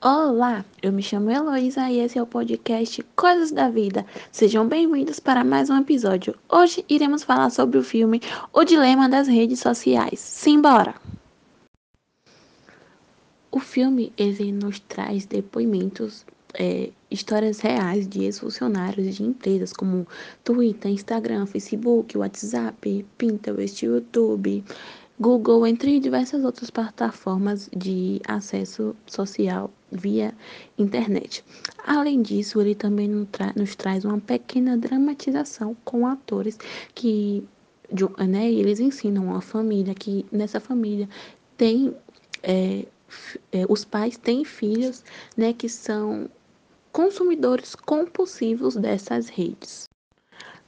Olá, eu me chamo Heloísa e esse é o podcast Coisas da Vida. Sejam bem-vindos para mais um episódio. Hoje iremos falar sobre o filme O Dilema das Redes Sociais. Simbora! O filme ele nos traz depoimentos, é, histórias reais de ex-funcionários de empresas como Twitter, Instagram, Facebook, WhatsApp, Pinterest, YouTube, Google, entre diversas outras plataformas de acesso social via internet. Além disso, ele também nos, tra nos traz uma pequena dramatização com atores que né, eles ensinam uma família que nessa família tem é, é, os pais têm filhos né, que são consumidores compulsivos dessas redes.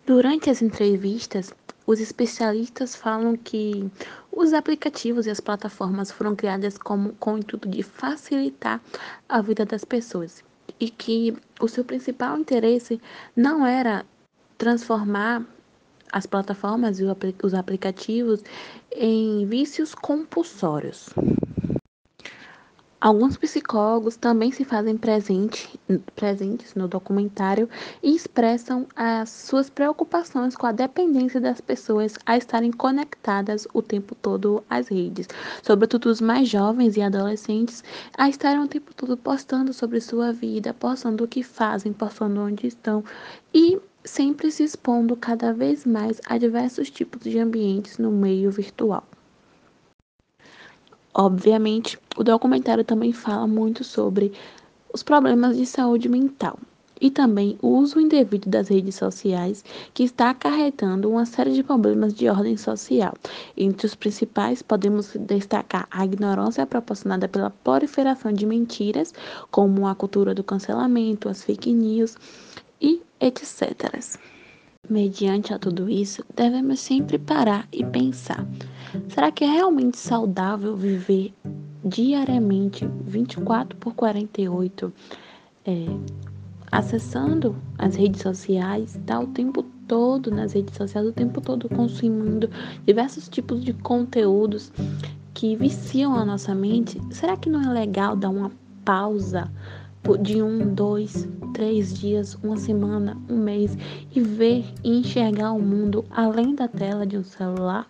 Durante as entrevistas, os especialistas falam que os aplicativos e as plataformas foram criadas como, com o intuito de facilitar a vida das pessoas e que o seu principal interesse não era transformar as plataformas e os aplicativos em vícios compulsórios. Alguns psicólogos também se fazem presente, presentes no documentário e expressam as suas preocupações com a dependência das pessoas a estarem conectadas o tempo todo às redes, sobretudo os mais jovens e adolescentes, a estarem o tempo todo postando sobre sua vida, postando o que fazem, postando onde estão e sempre se expondo cada vez mais a diversos tipos de ambientes no meio virtual. Obviamente, o documentário também fala muito sobre os problemas de saúde mental e também o uso indevido das redes sociais, que está acarretando uma série de problemas de ordem social. Entre os principais, podemos destacar a ignorância proporcionada pela proliferação de mentiras, como a cultura do cancelamento, as fake news e etc. Mediante a tudo isso, devemos sempre parar e pensar: será que é realmente saudável viver diariamente 24 por 48 é, acessando as redes sociais, tá o tempo todo nas redes sociais, o tempo todo consumindo diversos tipos de conteúdos que viciam a nossa mente? Será que não é legal dar uma pausa? De um, dois, três dias, uma semana, um mês e ver e enxergar o mundo além da tela de um celular?